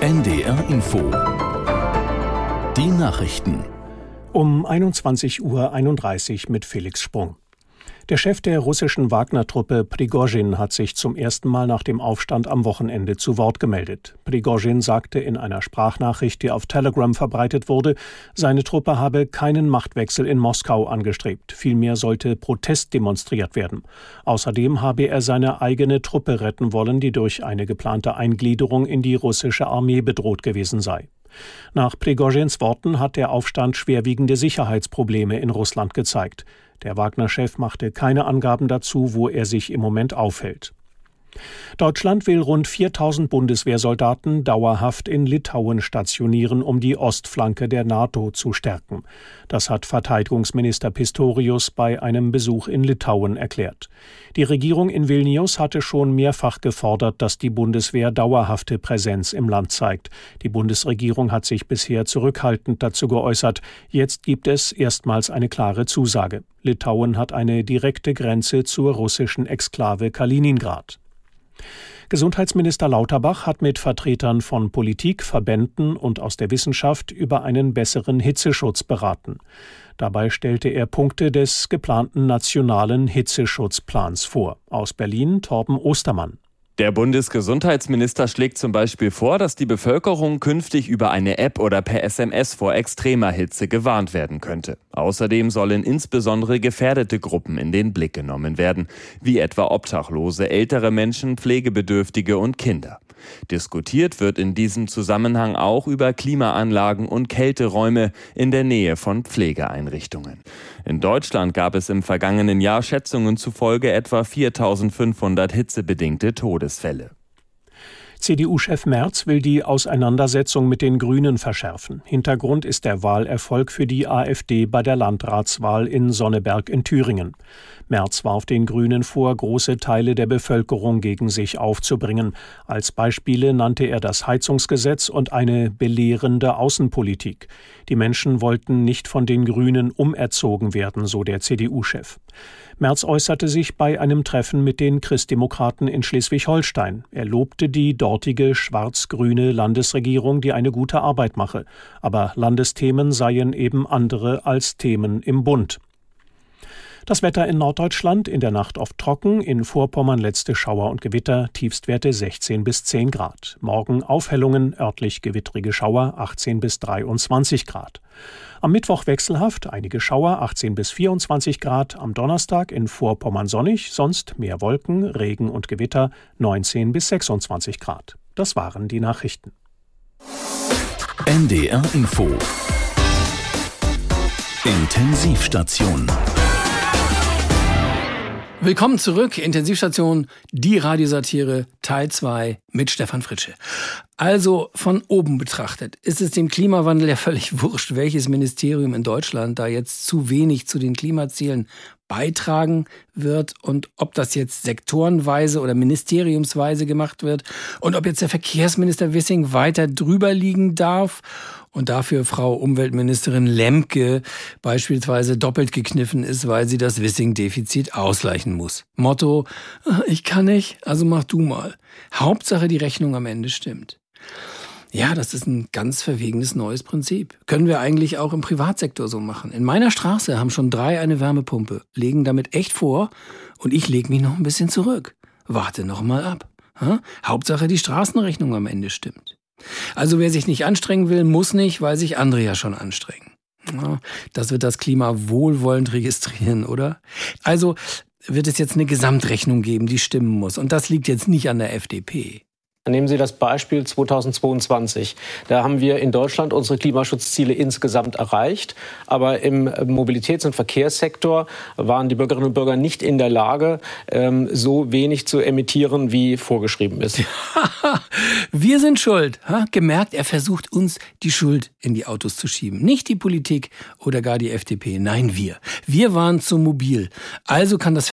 NDR Info. Die Nachrichten. Um 21.31 Uhr mit Felix Sprung. Der Chef der russischen Wagner-Truppe Prigozhin hat sich zum ersten Mal nach dem Aufstand am Wochenende zu Wort gemeldet. Prigozhin sagte in einer Sprachnachricht, die auf Telegram verbreitet wurde, seine Truppe habe keinen Machtwechsel in Moskau angestrebt. Vielmehr sollte Protest demonstriert werden. Außerdem habe er seine eigene Truppe retten wollen, die durch eine geplante Eingliederung in die russische Armee bedroht gewesen sei. Nach Prigozhins Worten hat der Aufstand schwerwiegende Sicherheitsprobleme in Russland gezeigt. Der Wagner-Chef machte keine Angaben dazu, wo er sich im Moment aufhält. Deutschland will rund 4000 Bundeswehrsoldaten dauerhaft in Litauen stationieren, um die Ostflanke der NATO zu stärken. Das hat Verteidigungsminister Pistorius bei einem Besuch in Litauen erklärt. Die Regierung in Vilnius hatte schon mehrfach gefordert, dass die Bundeswehr dauerhafte Präsenz im Land zeigt. Die Bundesregierung hat sich bisher zurückhaltend dazu geäußert. Jetzt gibt es erstmals eine klare Zusage. Litauen hat eine direkte Grenze zur russischen Exklave Kaliningrad. Gesundheitsminister Lauterbach hat mit Vertretern von Politik, Verbänden und aus der Wissenschaft über einen besseren Hitzeschutz beraten. Dabei stellte er Punkte des geplanten nationalen Hitzeschutzplans vor. Aus Berlin Torben Ostermann. Der Bundesgesundheitsminister schlägt zum Beispiel vor, dass die Bevölkerung künftig über eine App oder per SMS vor extremer Hitze gewarnt werden könnte. Außerdem sollen insbesondere gefährdete Gruppen in den Blick genommen werden, wie etwa Obdachlose, ältere Menschen, Pflegebedürftige und Kinder. Diskutiert wird in diesem Zusammenhang auch über Klimaanlagen und Kälteräume in der Nähe von Pflegeeinrichtungen. In Deutschland gab es im vergangenen Jahr Schätzungen zufolge etwa 4500 hitzebedingte Todesfälle. CDU-Chef Merz will die Auseinandersetzung mit den Grünen verschärfen. Hintergrund ist der Wahlerfolg für die AfD bei der Landratswahl in Sonneberg in Thüringen. Merz warf den Grünen vor, große Teile der Bevölkerung gegen sich aufzubringen. Als Beispiele nannte er das Heizungsgesetz und eine belehrende Außenpolitik. Die Menschen wollten nicht von den Grünen umerzogen werden, so der CDU-Chef. Merz äußerte sich bei einem Treffen mit den Christdemokraten in Schleswig-Holstein. Er lobte die dortige schwarz-grüne Landesregierung, die eine gute Arbeit mache. Aber Landesthemen seien eben andere als Themen im Bund. Das Wetter in Norddeutschland in der Nacht oft trocken, in Vorpommern letzte Schauer und Gewitter, Tiefstwerte 16 bis 10 Grad. Morgen Aufhellungen, örtlich gewittrige Schauer 18 bis 23 Grad. Am Mittwoch wechselhaft, einige Schauer 18 bis 24 Grad, am Donnerstag in Vorpommern sonnig, sonst mehr Wolken, Regen und Gewitter 19 bis 26 Grad. Das waren die Nachrichten. NDR Info Intensivstation Willkommen zurück, Intensivstation, die Radiosatire Teil 2 mit Stefan Fritsche. Also von oben betrachtet ist es dem Klimawandel ja völlig wurscht, welches Ministerium in Deutschland da jetzt zu wenig zu den Klimazielen beitragen wird und ob das jetzt sektorenweise oder ministeriumsweise gemacht wird und ob jetzt der Verkehrsminister Wissing weiter drüber liegen darf und dafür Frau Umweltministerin Lemke beispielsweise doppelt gekniffen ist, weil sie das Wissing-Defizit ausgleichen muss. Motto, ich kann nicht, also mach du mal. Hauptsache die Rechnung am Ende stimmt. Ja, das ist ein ganz verwegenes neues Prinzip. Können wir eigentlich auch im Privatsektor so machen. In meiner Straße haben schon drei eine Wärmepumpe, legen damit echt vor und ich lege mich noch ein bisschen zurück. Warte noch mal ab. Ha? Hauptsache die Straßenrechnung am Ende stimmt. Also wer sich nicht anstrengen will, muss nicht, weil sich andere ja schon anstrengen. Das wird das Klima wohlwollend registrieren, oder? Also wird es jetzt eine Gesamtrechnung geben, die stimmen muss. Und das liegt jetzt nicht an der FDP. Nehmen Sie das Beispiel 2022. Da haben wir in Deutschland unsere Klimaschutzziele insgesamt erreicht. Aber im Mobilitäts- und Verkehrssektor waren die Bürgerinnen und Bürger nicht in der Lage, ähm, so wenig zu emittieren, wie vorgeschrieben ist. wir sind schuld. Gemerkt, er versucht uns die Schuld in die Autos zu schieben. Nicht die Politik oder gar die FDP. Nein, wir. Wir waren zu mobil. Also kann das